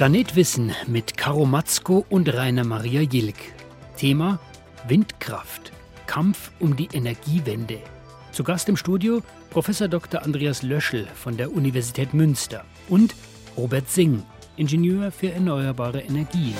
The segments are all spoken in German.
Planet Wissen mit Karo Matzko und Rainer Maria Jilk. Thema Windkraft. Kampf um die Energiewende. Zu Gast im Studio Professor Dr. Andreas Löschel von der Universität Münster und Robert Singh, Ingenieur für erneuerbare Energien.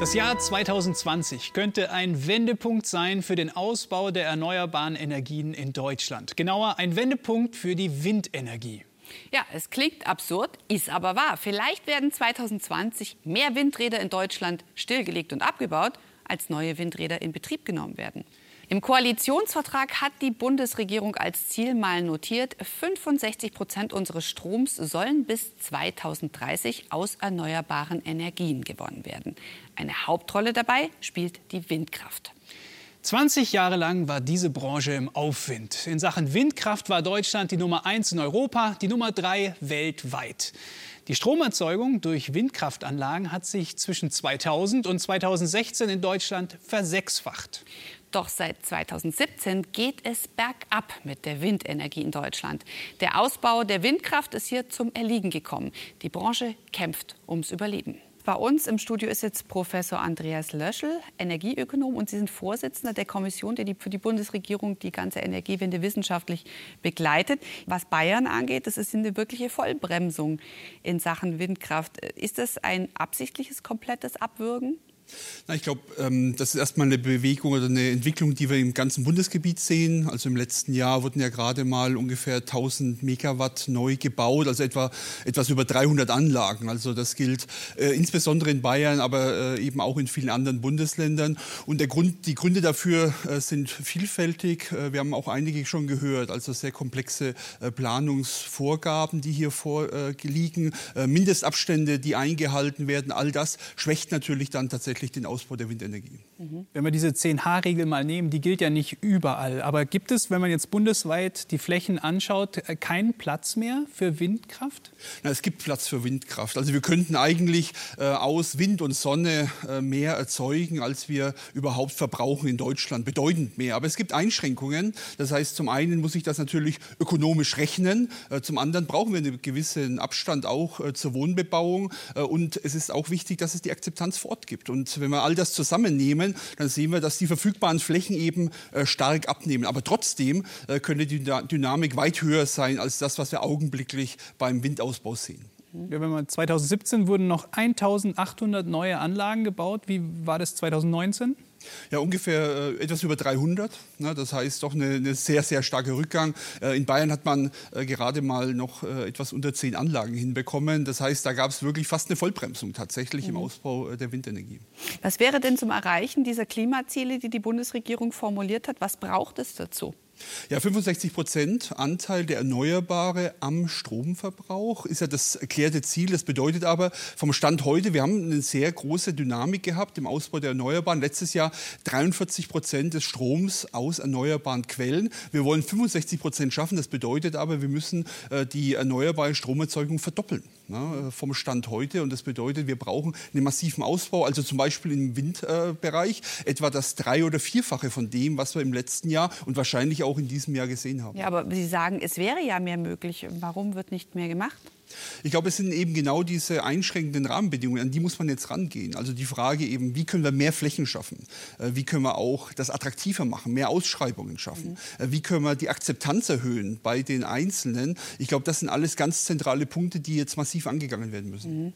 Das Jahr 2020 könnte ein Wendepunkt sein für den Ausbau der erneuerbaren Energien in Deutschland. Genauer ein Wendepunkt für die Windenergie. Ja, es klingt absurd, ist aber wahr. Vielleicht werden 2020 mehr Windräder in Deutschland stillgelegt und abgebaut, als neue Windräder in Betrieb genommen werden. Im Koalitionsvertrag hat die Bundesregierung als Ziel mal notiert, 65 Prozent unseres Stroms sollen bis 2030 aus erneuerbaren Energien gewonnen werden. Eine Hauptrolle dabei spielt die Windkraft. 20 Jahre lang war diese Branche im Aufwind. In Sachen Windkraft war Deutschland die Nummer eins in Europa, die Nummer drei weltweit. Die Stromerzeugung durch Windkraftanlagen hat sich zwischen 2000 und 2016 in Deutschland versechsfacht. Doch seit 2017 geht es bergab mit der Windenergie in Deutschland. Der Ausbau der Windkraft ist hier zum Erliegen gekommen. Die Branche kämpft ums Überleben. Bei uns im Studio ist jetzt Professor Andreas Löschel, Energieökonom, und Sie sind Vorsitzender der Kommission, die für die Bundesregierung die ganze Energiewende wissenschaftlich begleitet. Was Bayern angeht, das ist eine wirkliche Vollbremsung in Sachen Windkraft. Ist das ein absichtliches, komplettes Abwürgen? Na, ich glaube, ähm, das ist erstmal eine Bewegung oder eine Entwicklung, die wir im ganzen Bundesgebiet sehen. Also im letzten Jahr wurden ja gerade mal ungefähr 1000 Megawatt neu gebaut, also etwa etwas über 300 Anlagen. Also das gilt äh, insbesondere in Bayern, aber äh, eben auch in vielen anderen Bundesländern. Und der Grund, die Gründe dafür äh, sind vielfältig. Äh, wir haben auch einige schon gehört, also sehr komplexe äh, Planungsvorgaben, die hier vorliegen, äh, Mindestabstände, die eingehalten werden. All das schwächt natürlich dann tatsächlich tatsächlich den Ausbau der Windenergie. Wenn wir diese 10H-Regel mal nehmen, die gilt ja nicht überall. Aber gibt es, wenn man jetzt bundesweit die Flächen anschaut, äh, keinen Platz mehr für Windkraft? Na, es gibt Platz für Windkraft. Also wir könnten eigentlich äh, aus Wind und Sonne äh, mehr erzeugen, als wir überhaupt verbrauchen in Deutschland. Bedeutend mehr. Aber es gibt Einschränkungen. Das heißt, zum einen muss ich das natürlich ökonomisch rechnen. Äh, zum anderen brauchen wir einen gewissen Abstand auch äh, zur Wohnbebauung. Äh, und es ist auch wichtig, dass es die Akzeptanz vor Ort gibt. Und und wenn wir all das zusammennehmen, dann sehen wir, dass die verfügbaren Flächen eben äh, stark abnehmen. Aber trotzdem äh, könnte die Dynamik weit höher sein als das, was wir augenblicklich beim Windausbau sehen. Ja, wenn man 2017 wurden noch 1800 neue Anlagen gebaut. Wie war das 2019? Ja, ungefähr äh, etwas über 300. Ne? Das heißt doch eine, eine, sehr, sehr starke Rückgang. Äh, in Bayern hat man äh, gerade mal noch etwas unter zehn Anlagen hinbekommen. Das heißt, da gab es wirklich fast eine Vollbremsung tatsächlich mhm. im Ausbau äh, der Windenergie. Was wäre denn zum Erreichen dieser Klimaziele, die die Bundesregierung formuliert hat? Was braucht es dazu? Ja, 65 Prozent Anteil der Erneuerbare am Stromverbrauch ist ja das erklärte Ziel. Das bedeutet aber vom Stand heute, wir haben eine sehr große Dynamik gehabt im Ausbau der Erneuerbaren. Letztes Jahr 43 Prozent des Stroms aus erneuerbaren Quellen. Wir wollen 65 Prozent schaffen. Das bedeutet aber, wir müssen äh, die erneuerbare Stromerzeugung verdoppeln ne, vom Stand heute. Und das bedeutet, wir brauchen einen massiven Ausbau, also zum Beispiel im Windbereich, äh, etwa das drei- oder vierfache von dem, was wir im letzten Jahr und wahrscheinlich auch in diesem Jahr gesehen haben. Ja, aber Sie sagen, es wäre ja mehr möglich. Warum wird nicht mehr gemacht? Ich glaube, es sind eben genau diese einschränkenden Rahmenbedingungen, an die muss man jetzt rangehen. Also die Frage eben, wie können wir mehr Flächen schaffen? Äh, wie können wir auch das attraktiver machen, mehr Ausschreibungen schaffen? Mhm. Wie können wir die Akzeptanz erhöhen bei den Einzelnen? Ich glaube, das sind alles ganz zentrale Punkte, die jetzt massiv angegangen werden müssen. Mhm.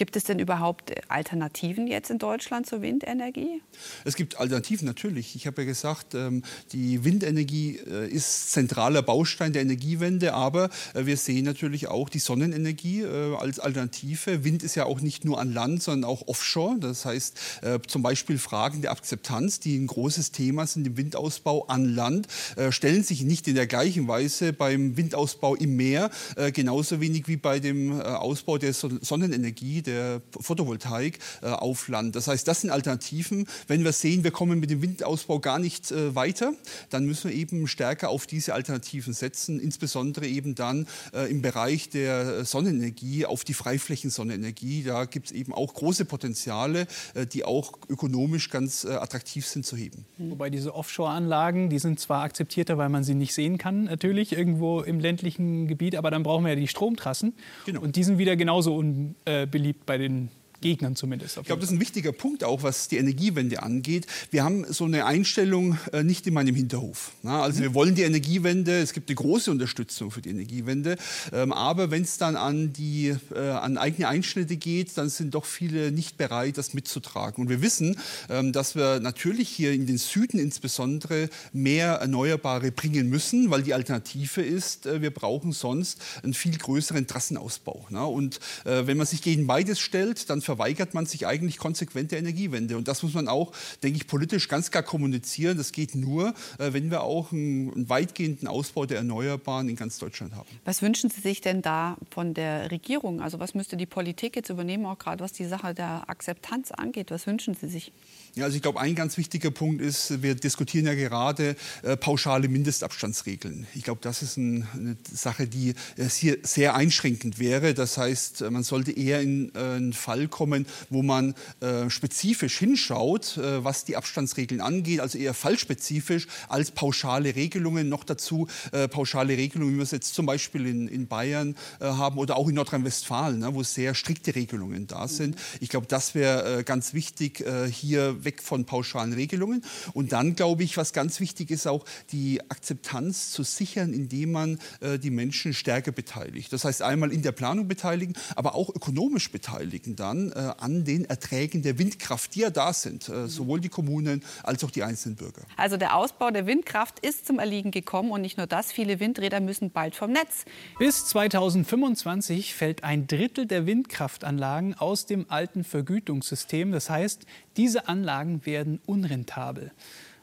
Gibt es denn überhaupt Alternativen jetzt in Deutschland zur Windenergie? Es gibt Alternativen natürlich. Ich habe ja gesagt, ähm, die Windenergie äh, ist zentraler Baustein der Energiewende, aber äh, wir sehen natürlich auch die Sonnenenergie äh, als Alternative. Wind ist ja auch nicht nur an Land, sondern auch offshore. Das heißt zum Beispiel Fragen der Akzeptanz, die ein großes Thema sind im Windausbau an Land, stellen sich nicht in der gleichen Weise beim Windausbau im Meer, genauso wenig wie bei dem Ausbau der Sonnenenergie. Der Photovoltaik auf Land. Das heißt, das sind Alternativen. Wenn wir sehen, wir kommen mit dem Windausbau gar nicht weiter, dann müssen wir eben stärker auf diese Alternativen setzen, insbesondere eben dann im Bereich der Sonnenenergie auf die Freiflächensonnenenergie. Da gibt es eben auch große Potenziale, die auch ökonomisch ganz attraktiv sind zu heben. Wobei diese Offshore-Anlagen, die sind zwar akzeptierter, weil man sie nicht sehen kann, natürlich irgendwo im ländlichen Gebiet, aber dann brauchen wir ja die Stromtrassen. Genau. Und die sind wieder genauso unbeliebt bei den Gegnern zumindest. Ich glaube, das ist ein wichtiger Punkt auch, was die Energiewende angeht. Wir haben so eine Einstellung äh, nicht in meinem Hinterhof. Na, also mhm. wir wollen die Energiewende, es gibt eine große Unterstützung für die Energiewende, ähm, aber wenn es dann an, die, äh, an eigene Einschnitte geht, dann sind doch viele nicht bereit, das mitzutragen. Und wir wissen, ähm, dass wir natürlich hier in den Süden insbesondere mehr Erneuerbare bringen müssen, weil die Alternative ist, äh, wir brauchen sonst einen viel größeren Trassenausbau. Na? Und äh, wenn man sich gegen beides stellt, dann verweigert man sich eigentlich konsequent der Energiewende. Und das muss man auch, denke ich, politisch ganz klar kommunizieren. Das geht nur, äh, wenn wir auch einen, einen weitgehenden Ausbau der Erneuerbaren in ganz Deutschland haben. Was wünschen Sie sich denn da von der Regierung? Also was müsste die Politik jetzt übernehmen, auch gerade was die Sache der Akzeptanz angeht? Was wünschen Sie sich? Ja, also ich glaube, ein ganz wichtiger Punkt ist, wir diskutieren ja gerade äh, pauschale Mindestabstandsregeln. Ich glaube, das ist ein, eine Sache, die äh, hier sehr einschränkend wäre. Das heißt, man sollte eher in äh, einen Fall kommen, wo man äh, spezifisch hinschaut, äh, was die Abstandsregeln angeht, also eher fallspezifisch als pauschale Regelungen. Noch dazu äh, pauschale Regelungen, wie wir es jetzt zum Beispiel in, in Bayern haben oder auch in Nordrhein-Westfalen, ne, wo sehr strikte Regelungen da sind. Ich glaube, das wäre ganz wichtig, hier weg von pauschalen Regelungen. Und dann glaube ich, was ganz wichtig ist, auch die Akzeptanz zu sichern, indem man äh, die Menschen stärker beteiligt. Das heißt einmal in der Planung beteiligen, aber auch ökonomisch beteiligen dann äh, an den Erträgen der Windkraft, die ja da sind, äh, sowohl die Kommunen als auch die einzelnen Bürger. Also der Ausbau der Windkraft ist zum Erliegen gekommen und nicht nur das, viele Windräder müssen bald vom Netz. Bis 2025 fällt ein Drittel der Windkraftanlagen aus dem alten Vergütungssystem. Das heißt, diese Anlagen werden unrentabel.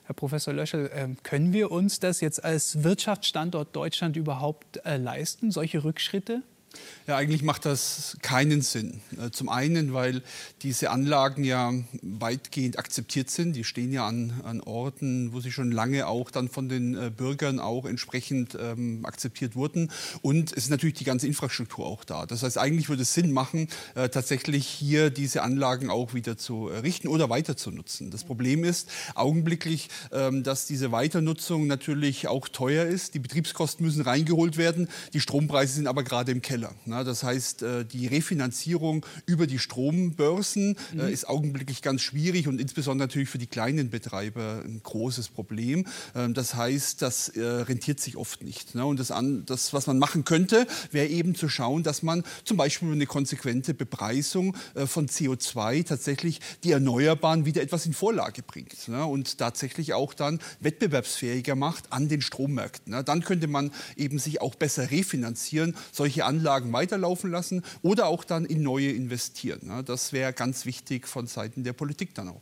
Herr Professor Löschel, ähm, können wir uns das jetzt als Wirtschaftsstandort Deutschland überhaupt äh, leisten, solche Rückschritte? Ja, eigentlich macht das keinen Sinn. Äh, zum einen, weil diese Anlagen ja weitgehend akzeptiert sind. Die stehen ja an, an Orten, wo sie schon lange auch dann von den äh, Bürgern auch entsprechend ähm, akzeptiert wurden. Und es ist natürlich die ganze Infrastruktur auch da. Das heißt, eigentlich würde es Sinn machen, äh, tatsächlich hier diese Anlagen auch wieder zu errichten oder weiter zu nutzen. Das Problem ist augenblicklich, ähm, dass diese Weiternutzung natürlich auch teuer ist. Die Betriebskosten müssen reingeholt werden. Die Strompreise sind aber gerade im Keller. Na, das heißt, äh, die Refinanzierung über die Strombörsen äh, mhm. ist augenblicklich ganz schwierig und insbesondere natürlich für die kleinen Betreiber ein großes Problem. Ähm, das heißt, das äh, rentiert sich oft nicht. Und das, das was man machen könnte, wäre eben zu schauen, dass man zum Beispiel eine konsequente Bepreisung von CO2 tatsächlich die Erneuerbaren wieder etwas in Vorlage bringt und tatsächlich auch dann wettbewerbsfähiger macht an den Strommärkten. Dann könnte man eben sich auch besser refinanzieren, solche Anlagen weiterlaufen lassen oder auch dann in neue investieren. Das wäre ganz wichtig von Seiten der Politik dann auch.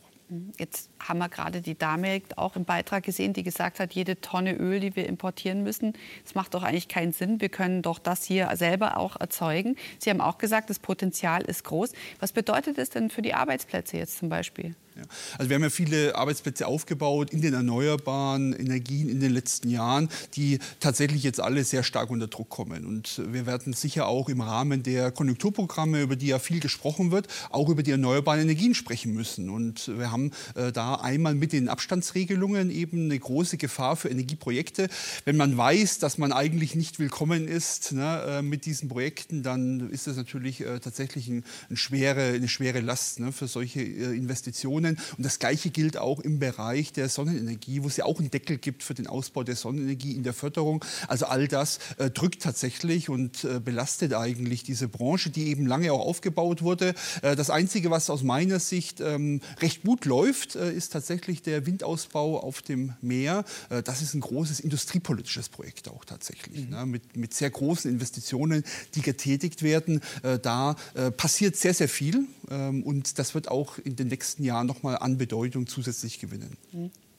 Jetzt haben wir gerade die Dame auch im Beitrag gesehen, die gesagt hat, jede Tonne Öl, die wir importieren müssen, das macht doch eigentlich keinen Sinn. Wir können doch das hier selber auch erzeugen. Sie haben auch gesagt, das Potenzial ist groß. Was bedeutet das denn für die Arbeitsplätze jetzt zum Beispiel? Ja. Also wir haben ja viele Arbeitsplätze aufgebaut in den erneuerbaren Energien in den letzten Jahren, die tatsächlich jetzt alle sehr stark unter Druck kommen. Und wir werden sicher auch im Rahmen der Konjunkturprogramme, über die ja viel gesprochen wird, auch über die erneuerbaren Energien sprechen müssen. Und wir haben äh, da einmal mit den Abstandsregelungen eben eine große Gefahr für Energieprojekte. Wenn man weiß, dass man eigentlich nicht willkommen ist ne, äh, mit diesen Projekten, dann ist das natürlich äh, tatsächlich ein, ein schwere, eine schwere Last ne, für solche äh, Investitionen. Investitionen. Und das Gleiche gilt auch im Bereich der Sonnenenergie, wo es ja auch einen Deckel gibt für den Ausbau der Sonnenenergie in der Förderung. Also all das äh, drückt tatsächlich und äh, belastet eigentlich diese Branche, die eben lange auch aufgebaut wurde. Äh, das Einzige, was aus meiner Sicht ähm, recht gut läuft, äh, ist tatsächlich der Windausbau auf dem Meer. Äh, das ist ein großes industriepolitisches Projekt auch tatsächlich, mhm. ne? mit, mit sehr großen Investitionen, die getätigt werden. Äh, da passiert sehr, sehr viel und das wird auch in den nächsten Jahren noch mal an Bedeutung zusätzlich gewinnen.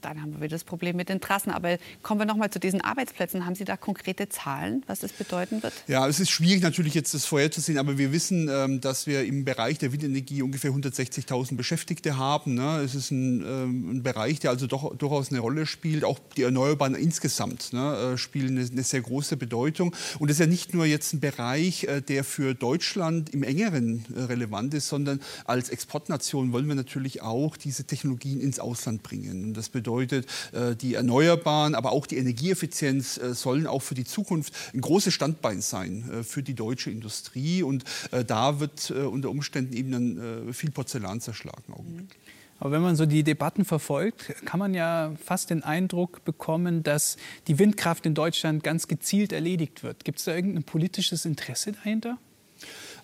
Dann haben wir das Problem mit den Trassen. Aber kommen wir noch mal zu diesen Arbeitsplätzen. Haben Sie da konkrete Zahlen, was das bedeuten wird? Ja, es ist schwierig natürlich jetzt das vorherzusehen, aber wir wissen, ähm, dass wir im Bereich der Windenergie ungefähr 160.000 Beschäftigte haben. Ne? Es ist ein, ähm, ein Bereich, der also doch, durchaus eine Rolle spielt. Auch die Erneuerbaren insgesamt ne, äh, spielen eine, eine, sehr große Bedeutung. Und es ist ja nicht nur jetzt ein Bereich, äh, der für Deutschland im engeren äh, relevant ist, sondern als Exportnation wollen wir natürlich auch diese Technologien ins Ausland bringen. Und das bedeutet, die Erneuerbaren, aber auch die Energieeffizienz sollen auch für die Zukunft ein großes Standbein sein für die deutsche Industrie. Und da wird unter Umständen eben dann viel Porzellan zerschlagen. Augenblicklich. Aber wenn man so die Debatten verfolgt, kann man ja fast den Eindruck bekommen, dass die Windkraft in Deutschland ganz gezielt erledigt wird. Gibt es da irgendein politisches Interesse dahinter?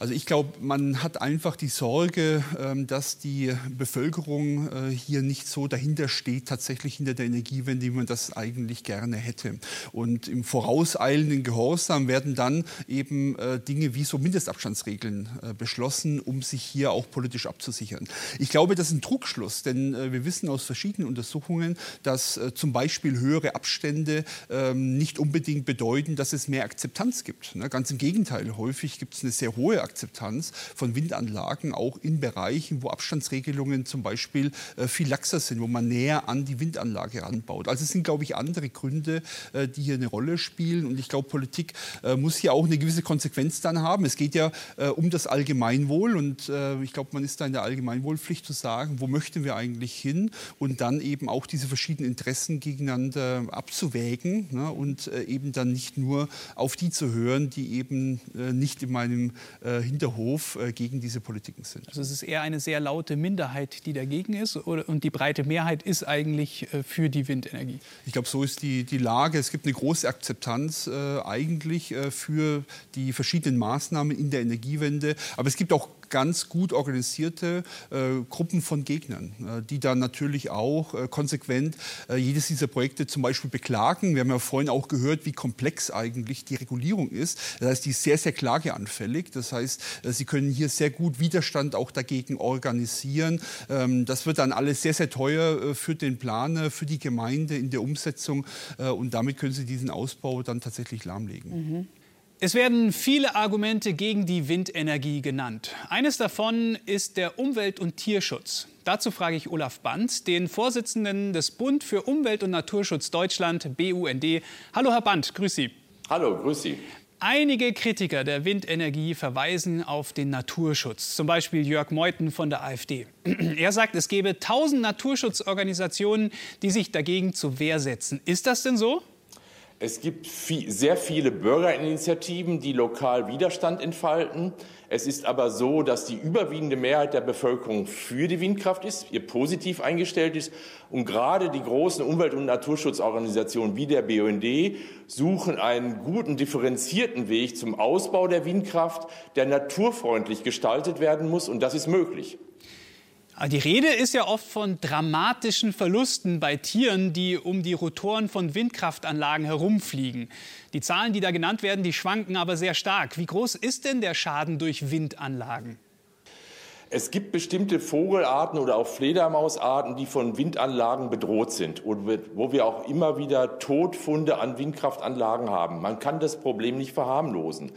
Also ich glaube, man hat einfach die Sorge, ähm, dass die Bevölkerung äh, hier nicht so dahinter steht, tatsächlich hinter der Energiewende, wie man das eigentlich gerne hätte. Und im vorauseilenden Gehorsam werden dann eben äh, Dinge wie so Mindestabstandsregeln äh, beschlossen, um sich hier auch politisch abzusichern. Ich glaube, das ist ein Trugschluss, denn wir wissen aus verschiedenen Untersuchungen, dass zum Beispiel höhere Abstände ähm, nicht unbedingt bedeuten, dass es mehr Akzeptanz gibt. Ne? Ganz im Gegenteil, häufig gibt es eine sehr hohe Akzeptanz Akzeptanz von Windanlagen auch in Bereichen, wo Abstandsregelungen zum Beispiel äh, viel laxer sind, wo man näher an die Windanlage anbaut. Also es sind, glaube ich, andere Gründe, äh, die hier eine Rolle spielen. Und ich glaube, Politik äh, muss hier auch eine gewisse Konsequenz dann haben. Es geht ja um das Allgemeinwohl und ich glaube, man ist da in der Allgemeinwohlpflicht zu sagen, wo möchten wir eigentlich hin und dann eben auch diese verschiedenen Interessen gegeneinander abzuwägen ne, und eben dann nicht nur auf die zu hören, die eben nicht in meinem Hinterhof äh, gegen diese Politiken sind. Also es ist eher eine sehr laute Minderheit, die dagegen ist und die breite Mehrheit ist eigentlich äh, für die Windenergie. Ich glaube, so ist die, die Lage. Es gibt eine große Akzeptanz äh, eigentlich äh, für die verschiedenen Maßnahmen in der Energiewende. Aber es gibt auch ganz gut organisierte äh, Gruppen von Gegnern, äh, die dann natürlich auch äh, konsequent äh, jedes dieser Projekte zum Beispiel beklagen. Wir haben ja vorhin auch gehört, wie komplex eigentlich die Regulierung ist. Das heißt, die ist sehr, sehr klageanfällig. Das heißt, äh, sie können hier sehr gut Widerstand auch dagegen organisieren. Ähm, das wird dann alles sehr, sehr teuer äh, für den Planer, für die Gemeinde in der Umsetzung und damit können sie diesen Ausbau dann tatsächlich lahmlegen. Mhm. Es werden viele Argumente gegen die Windenergie genannt. Eines davon ist der Umwelt- und Tierschutz. Dazu frage ich Olaf Band, den Vorsitzenden des Bund für Umwelt- und Naturschutz Deutschland, BUND. Hallo, Herr Band, grüß Sie. Hallo, grüß Sie. Einige Kritiker der Windenergie verweisen auf den Naturschutz, zum Beispiel Jörg Meuthen von der AfD. Er sagt, es gebe tausend Naturschutzorganisationen, die sich dagegen zur Wehr setzen. Ist das denn so? Es gibt viel, sehr viele Bürgerinitiativen, die lokal Widerstand entfalten. Es ist aber so, dass die überwiegende Mehrheit der Bevölkerung für die Windkraft ist, ihr positiv eingestellt ist. Und gerade die großen Umwelt- und Naturschutzorganisationen wie der BUND suchen einen guten, differenzierten Weg zum Ausbau der Windkraft, der naturfreundlich gestaltet werden muss. Und das ist möglich. Die Rede ist ja oft von dramatischen Verlusten bei Tieren, die um die Rotoren von Windkraftanlagen herumfliegen. Die Zahlen, die da genannt werden, die schwanken aber sehr stark. Wie groß ist denn der Schaden durch Windanlagen? Es gibt bestimmte Vogelarten oder auch Fledermausarten, die von Windanlagen bedroht sind und wo wir auch immer wieder Todfunde an Windkraftanlagen haben. Man kann das Problem nicht verharmlosen.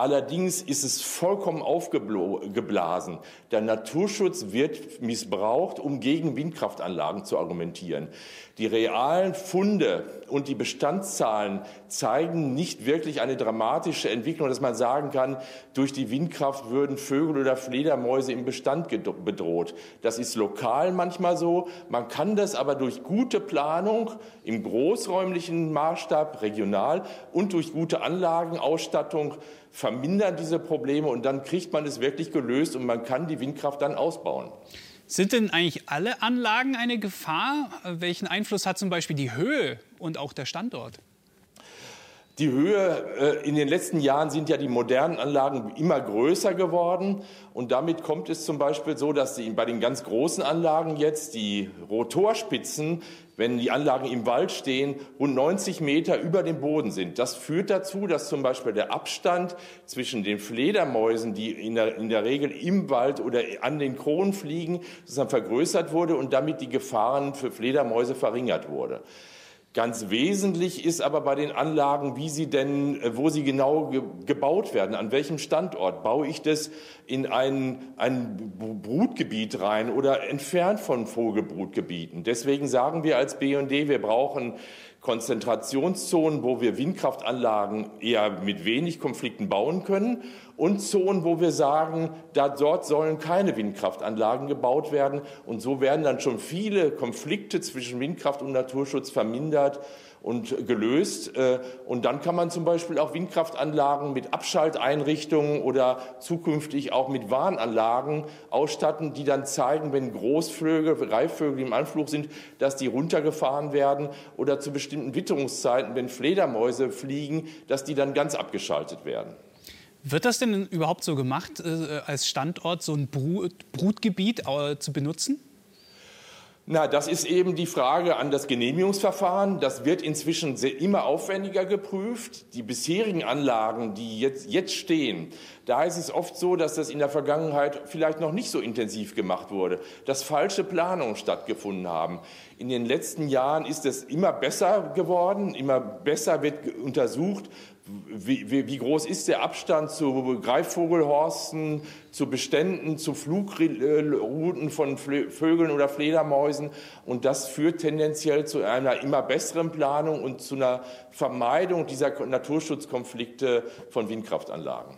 Allerdings ist es vollkommen aufgeblasen. Der Naturschutz wird missbraucht, um gegen Windkraftanlagen zu argumentieren. Die realen Funde und die Bestandszahlen zeigen nicht wirklich eine dramatische Entwicklung, dass man sagen kann, durch die Windkraft würden Vögel oder Fledermäuse im Bestand bedroht. Das ist lokal manchmal so. Man kann das aber durch gute Planung im großräumlichen Maßstab, regional und durch gute Anlagenausstattung vermindern diese Probleme und dann kriegt man es wirklich gelöst und man kann die Windkraft dann ausbauen. Sind denn eigentlich alle Anlagen eine Gefahr? Welchen Einfluss hat zum Beispiel die Höhe und auch der Standort? Die Höhe äh, in den letzten Jahren sind ja die modernen Anlagen immer größer geworden. Und damit kommt es zum Beispiel so, dass bei den ganz großen Anlagen jetzt die Rotorspitzen, wenn die Anlagen im Wald stehen, rund 90 Meter über dem Boden sind. Das führt dazu, dass zum Beispiel der Abstand zwischen den Fledermäusen, die in der, in der Regel im Wald oder an den Kronen fliegen, vergrößert wurde und damit die Gefahren für Fledermäuse verringert wurde. Ganz wesentlich ist aber bei den Anlagen, wie sie denn, äh, wo sie genau ge gebaut werden, an welchem Standort. Baue ich das in ein, ein Brutgebiet rein oder entfernt von Vogelbrutgebieten? Deswegen sagen wir als BND, wir brauchen Konzentrationszonen, wo wir Windkraftanlagen eher mit wenig Konflikten bauen können und Zonen, wo wir sagen, da, dort sollen keine Windkraftanlagen gebaut werden. Und so werden dann schon viele Konflikte zwischen Windkraft und Naturschutz vermindert und gelöst. Äh, und dann kann man zum Beispiel auch Windkraftanlagen mit Abschalteinrichtungen oder zukünftig auch mit Warnanlagen ausstatten, die dann zeigen, wenn Großvögel, Greifvögel im Anflug sind, dass die runtergefahren werden oder zu bestimmten Witterungszeiten, wenn Fledermäuse fliegen, dass die dann ganz abgeschaltet werden. Wird das denn überhaupt so gemacht, äh, als Standort so ein Brutgebiet äh, zu benutzen? Na, das ist eben die Frage an das Genehmigungsverfahren. Das wird inzwischen immer aufwendiger geprüft. Die bisherigen Anlagen, die jetzt, jetzt stehen, da ist es oft so, dass das in der Vergangenheit vielleicht noch nicht so intensiv gemacht wurde, dass falsche Planungen stattgefunden haben. In den letzten Jahren ist es immer besser geworden, immer besser wird untersucht, wie, wie, wie, groß ist der Abstand zu Greifvogelhorsten, zu Beständen, zu Flugrouten von Vögeln oder Fledermäusen? Und das führt tendenziell zu einer immer besseren Planung und zu einer Vermeidung dieser Naturschutzkonflikte von Windkraftanlagen.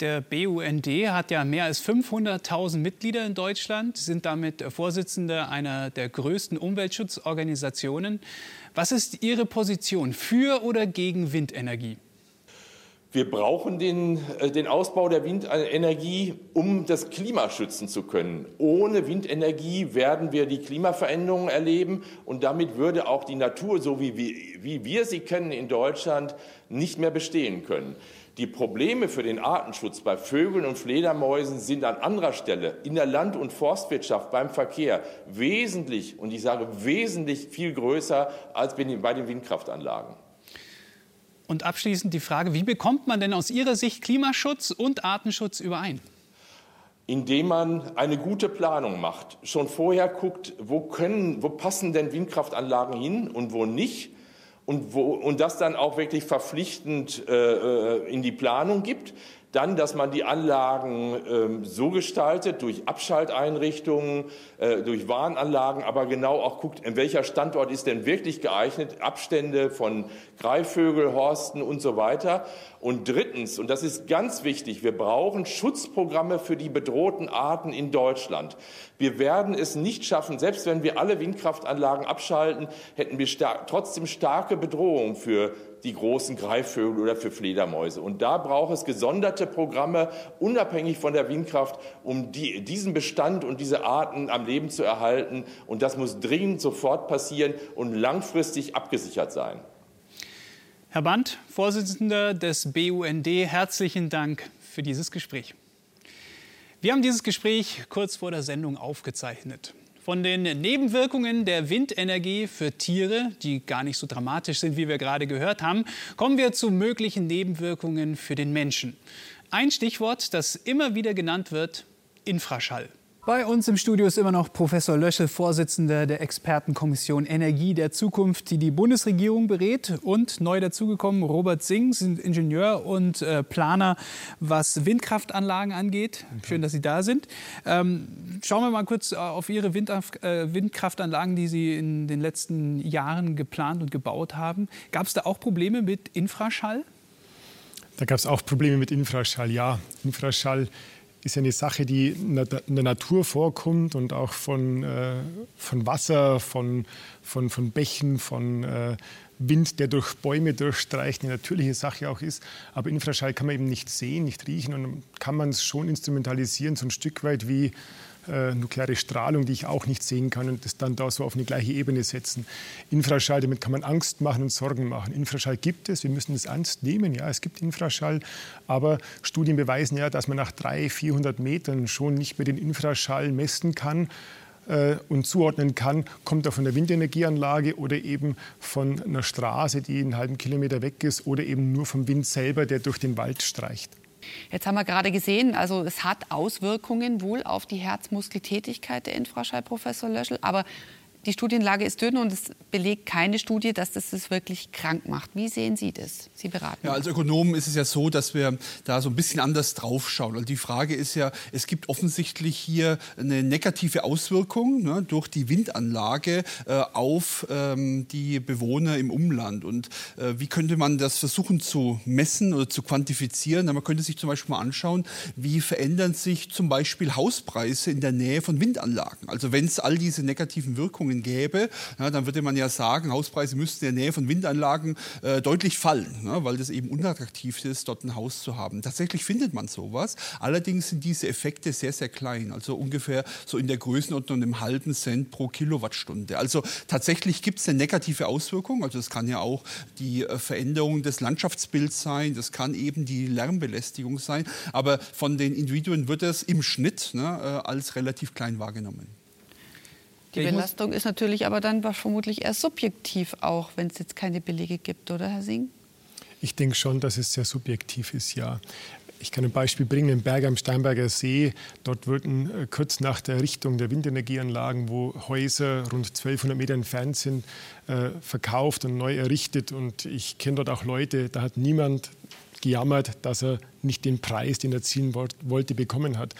Der BUND hat ja mehr als 500.000 Mitglieder in Deutschland, sind damit Vorsitzende einer der größten Umweltschutzorganisationen. Was ist Ihre Position für oder gegen Windenergie? Wir brauchen den, äh, den Ausbau der Windenergie, um das Klima schützen zu können. Ohne Windenergie werden wir die Klimaveränderungen erleben und damit würde auch die Natur, so wie, wie, wie wir sie kennen in Deutschland, nicht mehr bestehen können. Die Probleme für den Artenschutz bei Vögeln und Fledermäusen sind an anderer Stelle in der Land- und Forstwirtschaft beim Verkehr wesentlich, und ich sage wesentlich viel größer als bei den Windkraftanlagen. Und abschließend die Frage, wie bekommt man denn aus Ihrer Sicht Klimaschutz und Artenschutz überein? Indem man eine gute Planung macht, schon vorher guckt, wo, können, wo passen denn Windkraftanlagen hin und wo nicht und, wo, und das dann auch wirklich verpflichtend äh, äh, in die Planung gibt. Dann, dass man die Anlagen ähm, so gestaltet, durch Abschalteinrichtungen, äh, durch Warnanlagen, aber genau auch guckt, in welcher Standort ist denn wirklich geeignet, Abstände von Greifvögel, Horsten und so weiter. Und drittens, und das ist ganz wichtig, wir brauchen Schutzprogramme für die bedrohten Arten in Deutschland. Wir werden es nicht schaffen, selbst wenn wir alle Windkraftanlagen abschalten, hätten wir star trotzdem starke Bedrohungen für die großen Greifvögel oder für Fledermäuse. Und da braucht es gesonderte Programme, unabhängig von der Windkraft, um die, diesen Bestand und diese Arten am Leben zu erhalten. Und das muss dringend sofort passieren und langfristig abgesichert sein. Herr Band, Vorsitzender des BUND, herzlichen Dank für dieses Gespräch. Wir haben dieses Gespräch kurz vor der Sendung aufgezeichnet. Von den Nebenwirkungen der Windenergie für Tiere, die gar nicht so dramatisch sind, wie wir gerade gehört haben, kommen wir zu möglichen Nebenwirkungen für den Menschen. Ein Stichwort, das immer wieder genannt wird, Infraschall. Bei uns im Studio ist immer noch Professor Löschel, Vorsitzender der Expertenkommission Energie der Zukunft, die die Bundesregierung berät. Und neu dazugekommen Robert Singh, sind Ingenieur und äh, Planer, was Windkraftanlagen angeht. Schön, dass Sie da sind. Ähm, schauen wir mal kurz äh, auf Ihre äh, Windkraftanlagen, die Sie in den letzten Jahren geplant und gebaut haben. Gab es da auch Probleme mit Infraschall? Da gab es auch Probleme mit Infraschall, ja. Infraschall ist ja eine Sache, die in der Natur vorkommt und auch von, äh, von Wasser, von, von, von Bächen, von äh, Wind, der durch Bäume durchstreicht, eine natürliche Sache auch ist. Aber Infraschall kann man eben nicht sehen, nicht riechen und kann man es schon instrumentalisieren, so ein Stück weit wie äh, nukleare Strahlung, die ich auch nicht sehen kann und das dann da so auf eine gleiche Ebene setzen. Infraschall, damit kann man Angst machen und Sorgen machen. Infraschall gibt es, wir müssen das ernst nehmen. Ja, es gibt Infraschall, aber Studien beweisen ja, dass man nach 300, 400 Metern schon nicht mehr den Infraschall messen kann äh, und zuordnen kann, kommt er von der Windenergieanlage oder eben von einer Straße, die einen halben Kilometer weg ist oder eben nur vom Wind selber, der durch den Wald streicht. Jetzt haben wir gerade gesehen, also es hat Auswirkungen wohl auf die Herzmuskeltätigkeit der Infraschall, Professor Löschel. Aber die Studienlage ist dünn und es belegt keine Studie, dass das das wirklich krank macht. Wie sehen Sie das? Sie beraten. Ja, als Ökonomen ist es ja so, dass wir da so ein bisschen anders draufschauen. Und die Frage ist ja, es gibt offensichtlich hier eine negative Auswirkung ne, durch die Windanlage äh, auf ähm, die Bewohner im Umland. Und äh, wie könnte man das versuchen zu messen oder zu quantifizieren? Na, man könnte sich zum Beispiel mal anschauen, wie verändern sich zum Beispiel Hauspreise in der Nähe von Windanlagen. Also wenn es all diese negativen Wirkungen Förderungen gäbe, ja, dann würde man ja sagen, Hauspreise müssten in der Nähe von Windanlagen äh, deutlich fallen, ja, weil das eben unattraktiv ist, dort ein Haus zu haben. Tatsächlich findet man sowas. Allerdings sind diese Effekte sehr, sehr klein, also ungefähr so in der Größenordnung einem halben Cent pro Kilowattstunde. Also tatsächlich gibt es eine negative Auswirkung. Also es kann ja auch die äh, Veränderung des Landschaftsbilds sein, das kann eben die Lärmbelästigung sein. Aber von den Individuen wird es im Schnitt ne, äh, als relativ klein wahrgenommen. Die Belastung ist natürlich aber dann vermutlich eher subjektiv auch, wenn es jetzt keine Belege gibt, oder Herr Singh? Ich denke schon, dass es sehr subjektiv ist, ja. Ich kann ein Beispiel bringen, im Berg am Steinberger See. Dort wurden äh, kurz nach der Errichtung der Windenergieanlagen, wo Häuser rund 1200 Meter entfernt sind, äh, verkauft und neu errichtet. Und ich kenne dort auch Leute, da hat niemand gejammert, dass er nicht den Preis, den er ziehen wollte, bekommen hat.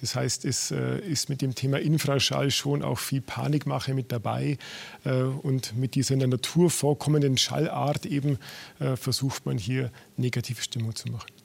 Das heißt, es äh, ist mit dem Thema Infraschall schon auch viel Panikmache mit dabei. Äh, und mit dieser in der Natur vorkommenden Schallart eben äh, versucht man hier negative Stimmung zu machen.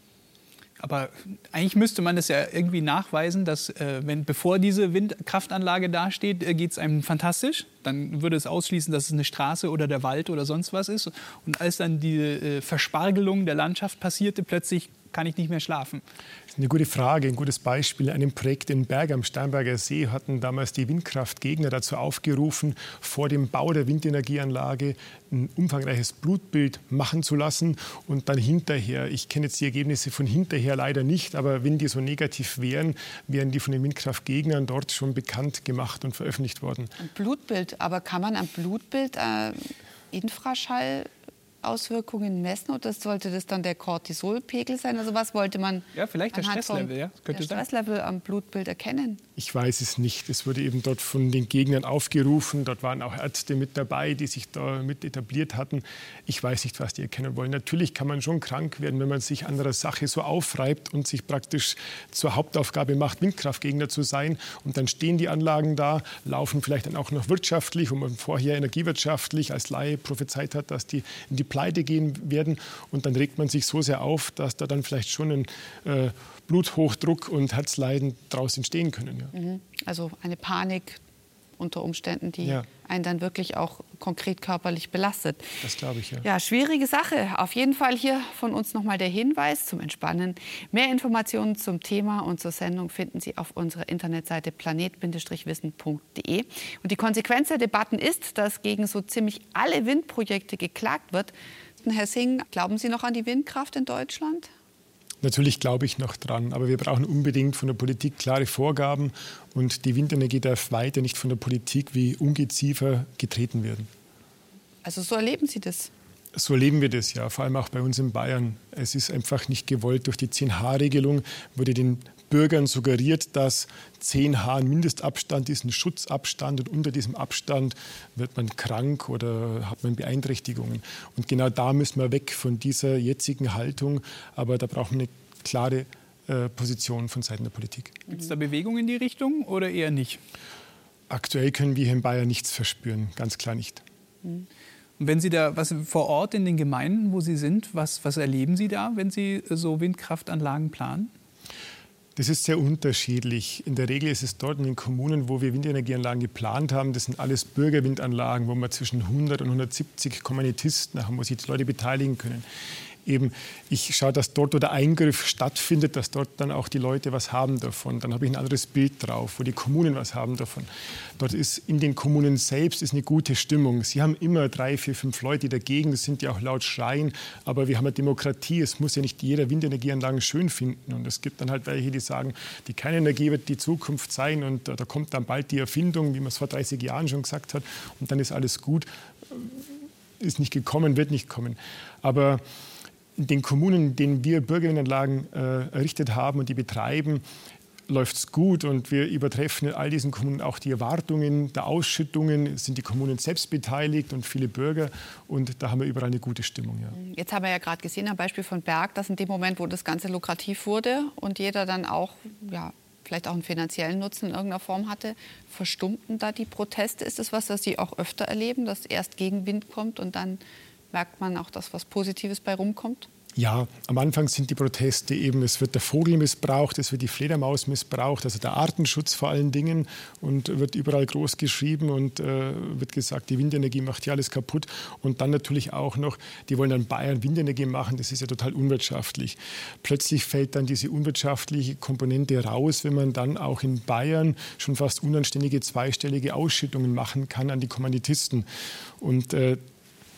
Aber eigentlich müsste man das ja irgendwie nachweisen, dass äh, wenn bevor diese Windkraftanlage dasteht, äh, geht es einem fantastisch. Dann würde es ausschließen, dass es eine Straße oder der Wald oder sonst was ist. Und als dann die äh, Verspargelung der Landschaft passierte, plötzlich kann ich nicht mehr schlafen? Das ist eine gute Frage, ein gutes Beispiel. In einem Projekt in Berg am Steinberger See hatten damals die Windkraftgegner dazu aufgerufen, vor dem Bau der Windenergieanlage ein umfangreiches Blutbild machen zu lassen und dann hinterher, ich kenne jetzt die Ergebnisse von hinterher leider nicht, aber wenn die so negativ wären, wären die von den Windkraftgegnern dort schon bekannt gemacht und veröffentlicht worden. Ein Blutbild, aber kann man am Blutbild äh, Infraschall Auswirkungen messen oder sollte das dann der Cortisolpegel sein? Also was wollte man ja, vielleicht der Stresslevel, ja, könnte der Stresslevel am Blutbild erkennen? Ich weiß es nicht. Es wurde eben dort von den Gegnern aufgerufen. Dort waren auch Ärzte mit dabei, die sich da mit etabliert hatten. Ich weiß nicht, was die erkennen wollen. Natürlich kann man schon krank werden, wenn man sich an der Sache so aufreibt und sich praktisch zur Hauptaufgabe macht, Windkraftgegner zu sein. Und dann stehen die Anlagen da, laufen vielleicht dann auch noch wirtschaftlich, wo man vorher energiewirtschaftlich als Laie prophezeit hat, dass die in die pleite gehen werden. Und dann regt man sich so sehr auf, dass da dann vielleicht schon ein äh, Bluthochdruck und Herzleiden daraus entstehen können. Ja. Mhm. Also eine Panik unter Umständen, die ja. einen dann wirklich auch konkret körperlich belastet. Das glaube ich, ja. Ja, schwierige Sache. Auf jeden Fall hier von uns nochmal der Hinweis zum Entspannen. Mehr Informationen zum Thema und zur Sendung finden Sie auf unserer Internetseite planet-wissen.de. Und die Konsequenz der Debatten ist, dass gegen so ziemlich alle Windprojekte geklagt wird. Herr Singh, glauben Sie noch an die Windkraft in Deutschland? Natürlich glaube ich noch dran, aber wir brauchen unbedingt von der Politik klare Vorgaben und die Windenergie darf weiter nicht von der Politik wie Ungeziefer getreten werden. Also so erleben Sie das? So erleben wir das ja, vor allem auch bei uns in Bayern. Es ist einfach nicht gewollt. Durch die 10-H-Regelung wurde den Bürgern suggeriert, dass 10 H ein Mindestabstand ist, ein Schutzabstand und unter diesem Abstand wird man krank oder hat man Beeinträchtigungen. Und genau da müssen wir weg von dieser jetzigen Haltung, aber da brauchen wir eine klare äh, Position von Seiten der Politik. Gibt es da Bewegung in die Richtung oder eher nicht? Aktuell können wir hier in Bayern nichts verspüren, ganz klar nicht. Und wenn Sie da was vor Ort in den Gemeinden, wo Sie sind, was, was erleben Sie da, wenn Sie so Windkraftanlagen planen? Das ist sehr unterschiedlich. In der Regel ist es dort in den Kommunen, wo wir Windenergieanlagen geplant haben, das sind alles Bürgerwindanlagen, wo wir zwischen 100 und 170 Kommunitisten haben, wo sich die Leute beteiligen können. Eben, ich schaue, dass dort, wo der Eingriff stattfindet, dass dort dann auch die Leute was haben davon. Dann habe ich ein anderes Bild drauf, wo die Kommunen was haben davon. Dort ist in den Kommunen selbst ist eine gute Stimmung. Sie haben immer drei, vier, fünf Leute dagegen, das sind ja auch laut schreien, aber wir haben eine Demokratie, es muss ja nicht jeder Windenergieanlagen schön finden. Und es gibt dann halt welche, die sagen, die Kernenergie wird die Zukunft sein und da kommt dann bald die Erfindung, wie man es vor 30 Jahren schon gesagt hat, und dann ist alles gut. Ist nicht gekommen, wird nicht kommen. Aber den Kommunen, denen wir Bürgerinnenanlagen äh, errichtet haben und die betreiben, läuft es gut und wir übertreffen in all diesen Kommunen auch die Erwartungen der Ausschüttungen. Sind die Kommunen selbst beteiligt und viele Bürger und da haben wir überall eine gute Stimmung. Ja. Jetzt haben wir ja gerade gesehen am Beispiel von Berg, dass in dem Moment, wo das Ganze lukrativ wurde und jeder dann auch ja, vielleicht auch einen finanziellen Nutzen in irgendeiner Form hatte, verstummten da die Proteste? Ist das was, was Sie auch öfter erleben, dass erst Gegenwind kommt und dann merkt man auch, dass was Positives bei rumkommt? Ja, am Anfang sind die Proteste eben, es wird der Vogel missbraucht, es wird die Fledermaus missbraucht, also der Artenschutz vor allen Dingen und wird überall groß geschrieben und äh, wird gesagt, die Windenergie macht hier alles kaputt. Und dann natürlich auch noch, die wollen dann Bayern Windenergie machen, das ist ja total unwirtschaftlich. Plötzlich fällt dann diese unwirtschaftliche Komponente raus, wenn man dann auch in Bayern schon fast unanständige zweistellige Ausschüttungen machen kann an die Kommanditisten. Und äh,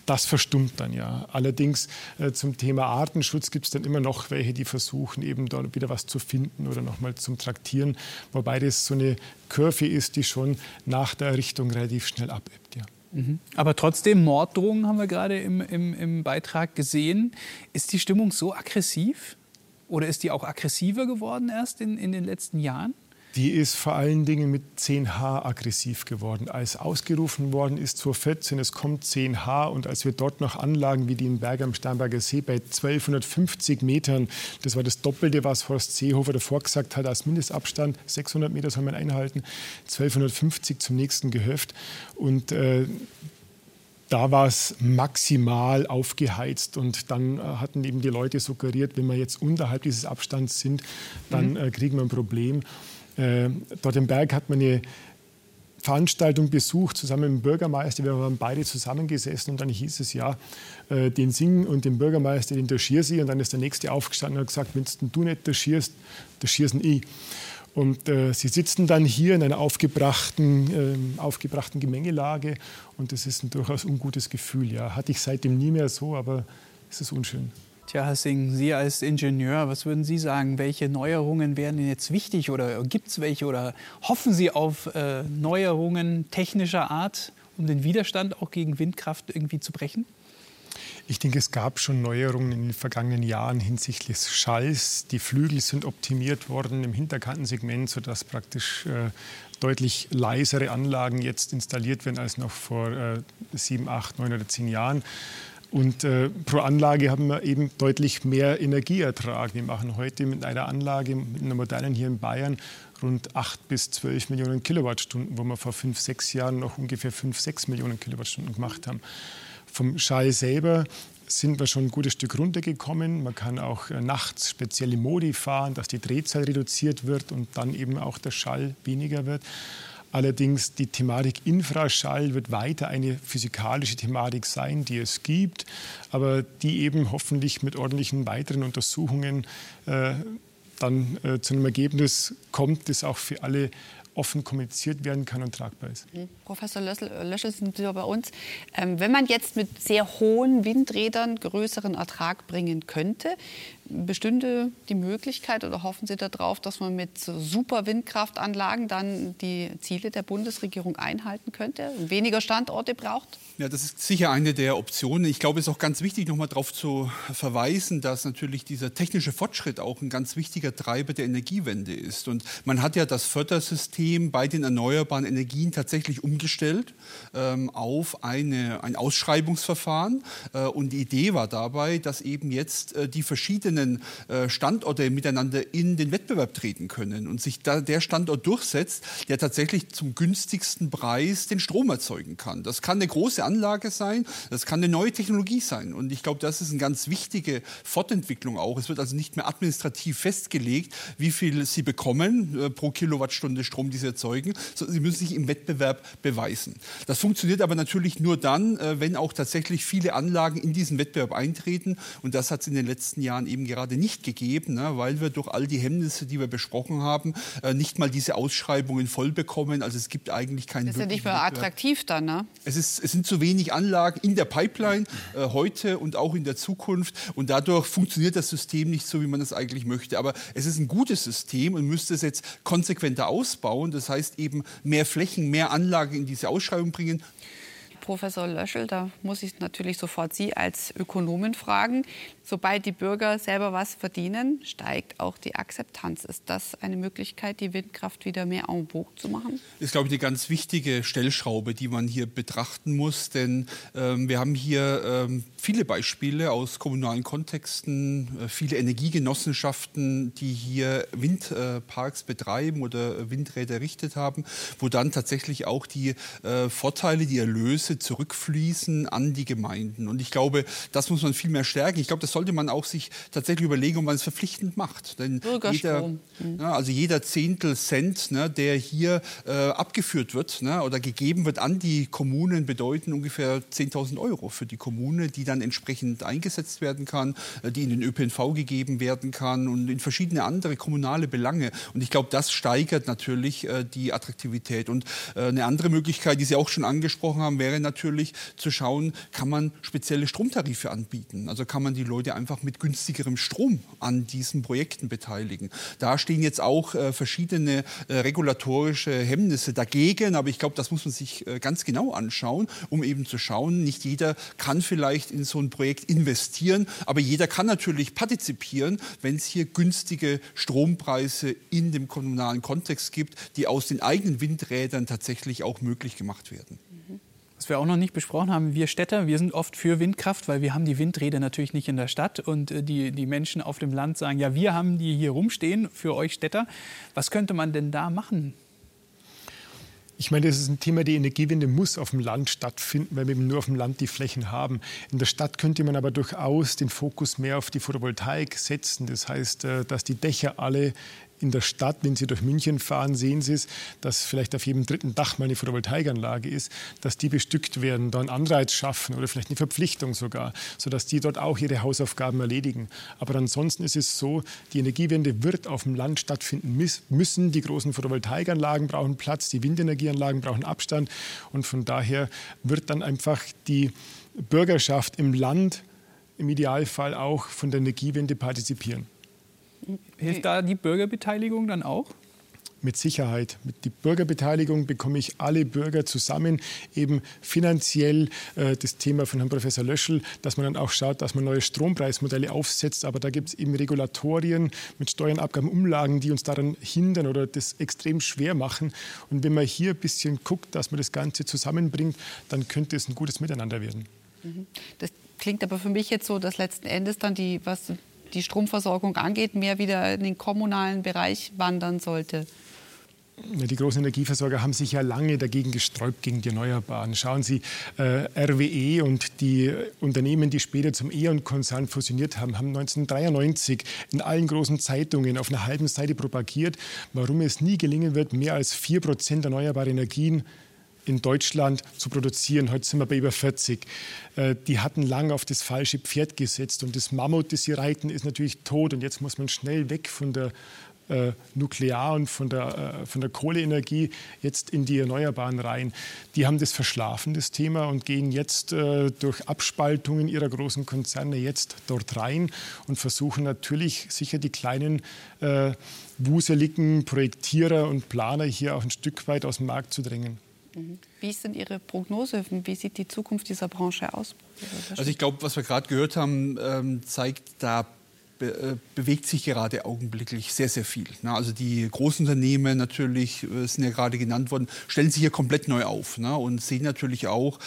das verstummt dann ja. Allerdings äh, zum Thema Artenschutz gibt es dann immer noch welche, die versuchen, eben dort wieder was zu finden oder nochmal zum Traktieren, wobei das so eine Kurve ist, die schon nach der Errichtung relativ schnell abebbt. Ja. Mhm. Aber trotzdem, Morddrohungen haben wir gerade im, im, im Beitrag gesehen. Ist die Stimmung so aggressiv? Oder ist die auch aggressiver geworden erst in, in den letzten Jahren? Die ist vor allen Dingen mit 10H aggressiv geworden. Als ausgerufen worden ist zur 14, es kommt 10H und als wir dort noch Anlagen wie die in Berg am Starnberger See bei 1250 Metern, das war das Doppelte, was Horst Seehofer davor gesagt hat, als Mindestabstand, 600 Meter soll man einhalten, 1250 zum nächsten Gehöft und äh, da war es maximal aufgeheizt und dann äh, hatten eben die Leute suggeriert, wenn wir jetzt unterhalb dieses Abstands sind, dann mhm. äh, kriegen wir ein Problem. Äh, dort im Berg hat man eine Veranstaltung besucht, zusammen mit dem Bürgermeister. Wir waren beide zusammengesessen und dann hieß es ja, äh, den Singen und den Bürgermeister, den taschier sie. Und dann ist der Nächste aufgestanden und hat gesagt, wenn du nicht taschierst, taschierst ich. Und äh, sie sitzen dann hier in einer aufgebrachten, äh, aufgebrachten Gemengelage und das ist ein durchaus ungutes Gefühl. Ja. Hatte ich seitdem nie mehr so, aber es ist unschön. Tja, Herr Singh, Sie als Ingenieur, was würden Sie sagen? Welche Neuerungen wären denn jetzt wichtig oder gibt es welche oder hoffen Sie auf äh, Neuerungen technischer Art, um den Widerstand auch gegen Windkraft irgendwie zu brechen? Ich denke, es gab schon Neuerungen in den vergangenen Jahren hinsichtlich Schalls. Die Flügel sind optimiert worden im Hinterkantensegment, sodass praktisch äh, deutlich leisere Anlagen jetzt installiert werden als noch vor äh, sieben, acht, neun oder zehn Jahren. Und äh, pro Anlage haben wir eben deutlich mehr Energieertrag. Wir machen heute mit einer Anlage, mit einer modernen hier in Bayern, rund 8 bis 12 Millionen Kilowattstunden, wo wir vor fünf, sechs Jahren noch ungefähr 5, 6 Millionen Kilowattstunden gemacht haben. Vom Schall selber sind wir schon ein gutes Stück runtergekommen. Man kann auch äh, nachts spezielle Modi fahren, dass die Drehzahl reduziert wird und dann eben auch der Schall weniger wird. Allerdings die Thematik Infraschall wird weiter eine physikalische Thematik sein, die es gibt, aber die eben hoffentlich mit ordentlichen weiteren Untersuchungen äh, dann äh, zu einem Ergebnis kommt, das auch für alle offen kommuniziert werden kann und tragbar ist. Mhm. Professor Löschel, Löschel sind Sie bei uns. Ähm, wenn man jetzt mit sehr hohen Windrädern größeren Ertrag bringen könnte, bestünde die Möglichkeit oder hoffen Sie darauf, dass man mit super Windkraftanlagen dann die Ziele der Bundesregierung einhalten könnte, weniger Standorte braucht? Ja, das ist sicher eine der Optionen. Ich glaube, es ist auch ganz wichtig, noch mal darauf zu verweisen, dass natürlich dieser technische Fortschritt auch ein ganz wichtiger Treiber der Energiewende ist. Und man hat ja das Fördersystem bei den erneuerbaren Energien tatsächlich umgestellt ähm, auf eine, ein Ausschreibungsverfahren. Äh, und die Idee war dabei, dass eben jetzt äh, die verschiedenen verschiedenen äh, Standorte miteinander in den Wettbewerb treten können und sich da der Standort durchsetzt, der tatsächlich zum günstigsten Preis den Strom erzeugen kann. Das kann eine große Anlage sein, das kann eine neue Technologie sein. Und ich glaube, das ist eine ganz wichtige Fortentwicklung auch. Es wird also nicht mehr administrativ festgelegt, wie viel Sie bekommen äh, pro Kilowattstunde Strom, die Sie erzeugen, sondern Sie müssen sich im Wettbewerb beweisen. Das funktioniert aber natürlich nur dann, äh, wenn auch tatsächlich viele Anlagen in diesen Wettbewerb eintreten. Und das hat es in den letzten Jahren eben gerade nicht gegeben, ne, weil wir durch all die Hemmnisse, die wir besprochen haben, äh, nicht mal diese Ausschreibungen voll bekommen. Also es gibt eigentlich keinen. Das ist ja nicht mehr attraktiv dann, ne? Es, ist, es sind zu wenig Anlagen in der Pipeline äh, heute und auch in der Zukunft. Und dadurch funktioniert das System nicht so, wie man es eigentlich möchte. Aber es ist ein gutes System und müsste es jetzt konsequenter ausbauen. Das heißt eben mehr Flächen, mehr Anlagen in diese Ausschreibung bringen. Professor Löschel, da muss ich natürlich sofort Sie als Ökonomen fragen. Sobald die Bürger selber was verdienen, steigt auch die Akzeptanz. Ist das eine Möglichkeit, die Windkraft wieder mehr en vogue zu machen? Das ist, glaube ich, eine ganz wichtige Stellschraube, die man hier betrachten muss. Denn ähm, wir haben hier ähm, viele Beispiele aus kommunalen Kontexten, äh, viele Energiegenossenschaften, die hier Windparks betreiben oder Windräder errichtet haben, wo dann tatsächlich auch die äh, Vorteile, die Erlöse zurückfließen an die Gemeinden. Und ich glaube, das muss man viel mehr stärken. Ich glaube, das sollte man auch sich tatsächlich überlegen, ob man es verpflichtend macht. Denn jeder, mhm. ja, also jeder Zehntel Cent, ne, der hier äh, abgeführt wird ne, oder gegeben wird an die Kommunen, bedeuten ungefähr 10.000 Euro für die Kommune, die dann entsprechend eingesetzt werden kann, äh, die in den ÖPNV gegeben werden kann und in verschiedene andere kommunale Belange. Und ich glaube, das steigert natürlich äh, die Attraktivität. Und äh, eine andere Möglichkeit, die Sie auch schon angesprochen haben, wäre natürlich zu schauen, kann man spezielle Stromtarife anbieten? Also kann man die Leute einfach mit günstigerem Strom an diesen Projekten beteiligen? Da stehen jetzt auch äh, verschiedene äh, regulatorische Hemmnisse dagegen, aber ich glaube, das muss man sich äh, ganz genau anschauen, um eben zu schauen, nicht jeder kann vielleicht in so ein Projekt investieren, aber jeder kann natürlich partizipieren, wenn es hier günstige Strompreise in dem kommunalen Kontext gibt, die aus den eigenen Windrädern tatsächlich auch möglich gemacht werden. Was wir auch noch nicht besprochen haben, wir Städter, wir sind oft für Windkraft, weil wir haben die Windräder natürlich nicht in der Stadt. Und äh, die, die Menschen auf dem Land sagen, ja, wir haben die hier rumstehen für euch Städter. Was könnte man denn da machen? Ich meine, das ist ein Thema, die Energiewende muss auf dem Land stattfinden, weil wir eben nur auf dem Land die Flächen haben. In der Stadt könnte man aber durchaus den Fokus mehr auf die Photovoltaik setzen. Das heißt, äh, dass die Dächer alle in der Stadt, wenn Sie durch München fahren, sehen Sie es, dass vielleicht auf jedem dritten Dach mal eine Photovoltaikanlage ist, dass die bestückt werden, da einen Anreiz schaffen oder vielleicht eine Verpflichtung sogar, sodass die dort auch ihre Hausaufgaben erledigen. Aber ansonsten ist es so, die Energiewende wird auf dem Land stattfinden müssen. Die großen Photovoltaikanlagen brauchen Platz, die Windenergieanlagen brauchen Abstand und von daher wird dann einfach die Bürgerschaft im Land im Idealfall auch von der Energiewende partizipieren. Hilft da die Bürgerbeteiligung dann auch? Mit Sicherheit. Mit der Bürgerbeteiligung bekomme ich alle Bürger zusammen, eben finanziell äh, das Thema von Herrn Professor Löschel, dass man dann auch schaut, dass man neue Strompreismodelle aufsetzt. Aber da gibt es eben Regulatorien mit Steuern, Abgaben, Umlagen, die uns daran hindern oder das extrem schwer machen. Und wenn man hier ein bisschen guckt, dass man das Ganze zusammenbringt, dann könnte es ein gutes Miteinander werden. Mhm. Das klingt aber für mich jetzt so, dass letzten Endes dann die, was die Stromversorgung angeht, mehr wieder in den kommunalen Bereich wandern sollte? Die großen Energieversorger haben sich ja lange dagegen gesträubt, gegen die Erneuerbaren. Schauen Sie, äh, RWE und die Unternehmen, die später zum E.ON-Konzern fusioniert haben, haben 1993 in allen großen Zeitungen auf einer halben Seite propagiert, warum es nie gelingen wird, mehr als 4 Prozent erneuerbare Energien in Deutschland zu produzieren. Heute sind wir bei über 40. Äh, die hatten lange auf das falsche Pferd gesetzt und das Mammut, das sie reiten, ist natürlich tot und jetzt muss man schnell weg von der äh, Nuklear- und von der, äh, von der Kohleenergie jetzt in die Erneuerbaren rein. Die haben das verschlafen, das Thema, und gehen jetzt durch Abspaltungen ihrer großen Konzerne jetzt dort rein und versuchen natürlich sicher die kleinen wuseligen Projektierer und Planer hier auch ein Stück weit aus dem Markt zu drängen. Wie ist denn Ihre Prognose? Wie sieht die Zukunft dieser Branche aus? Also ich glaube, was wir gerade gehört haben, ähm, zeigt da be, bewegt sich gerade augenblicklich sehr, sehr viel. Ne? Also die großen Unternehmen natürlich, sind ja gerade genannt worden, stellen sich hier komplett neu auf ne? und sehen natürlich auch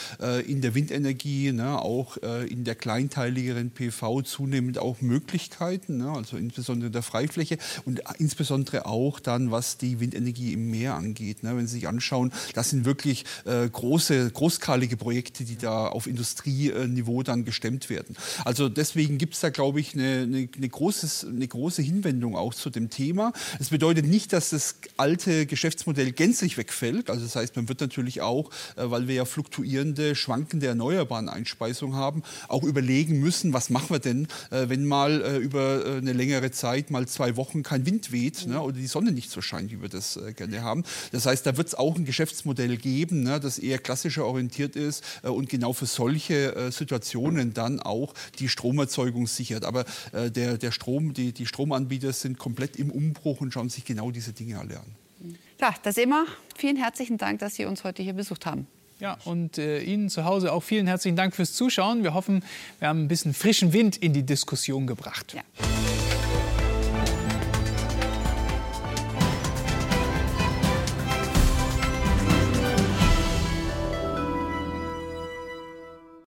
in der Windenergie, ne? auch in der kleinteiligeren PV zunehmend auch Möglichkeiten, also insbesondere der Freifläche und insbesondere auch dann, was die Windenergie im Meer angeht. Wenn Sie sich anschauen, das sind wirklich äh, große, großskalige Projekte, die da auf Industrieniveau dann gestemmt werden. Also deswegen gibt es da, glaube ich, eine, eine, eine, großes, eine große Hinwendung auch zu dem Thema. Es bedeutet nicht, dass das alte Geschäftsmodell gänzlich wegfällt. Also das heißt, man wird natürlich auch, äh, weil wir ja fluktuierende, schwankende erneuerbaren Einspeisung haben, auch überlegen müssen, was machen wir denn, äh, wenn mal äh, über eine längere Zeit, mal zwei Wochen kein Wind weht ne, oder die Sonne nicht so scheint, wie wir das gerne haben. Das heißt, da wird es auch ein Geschäftsmodell geben, ne, das eher klassischer orientiert ist und genau für solche Situationen dann auch die Stromerzeugung sichert. Aber äh, der, der Strom, die, die Stromanbieter sind komplett im Umbruch und schauen sich genau diese Dinge alle an. Ja, das immer. Vielen herzlichen Dank, dass Sie uns heute hier besucht haben. Ja, und äh, Ihnen zu Hause auch vielen herzlichen Dank fürs Zuschauen. Wir hoffen, wir haben ein bisschen frischen Wind in die Diskussion gebracht. Ja.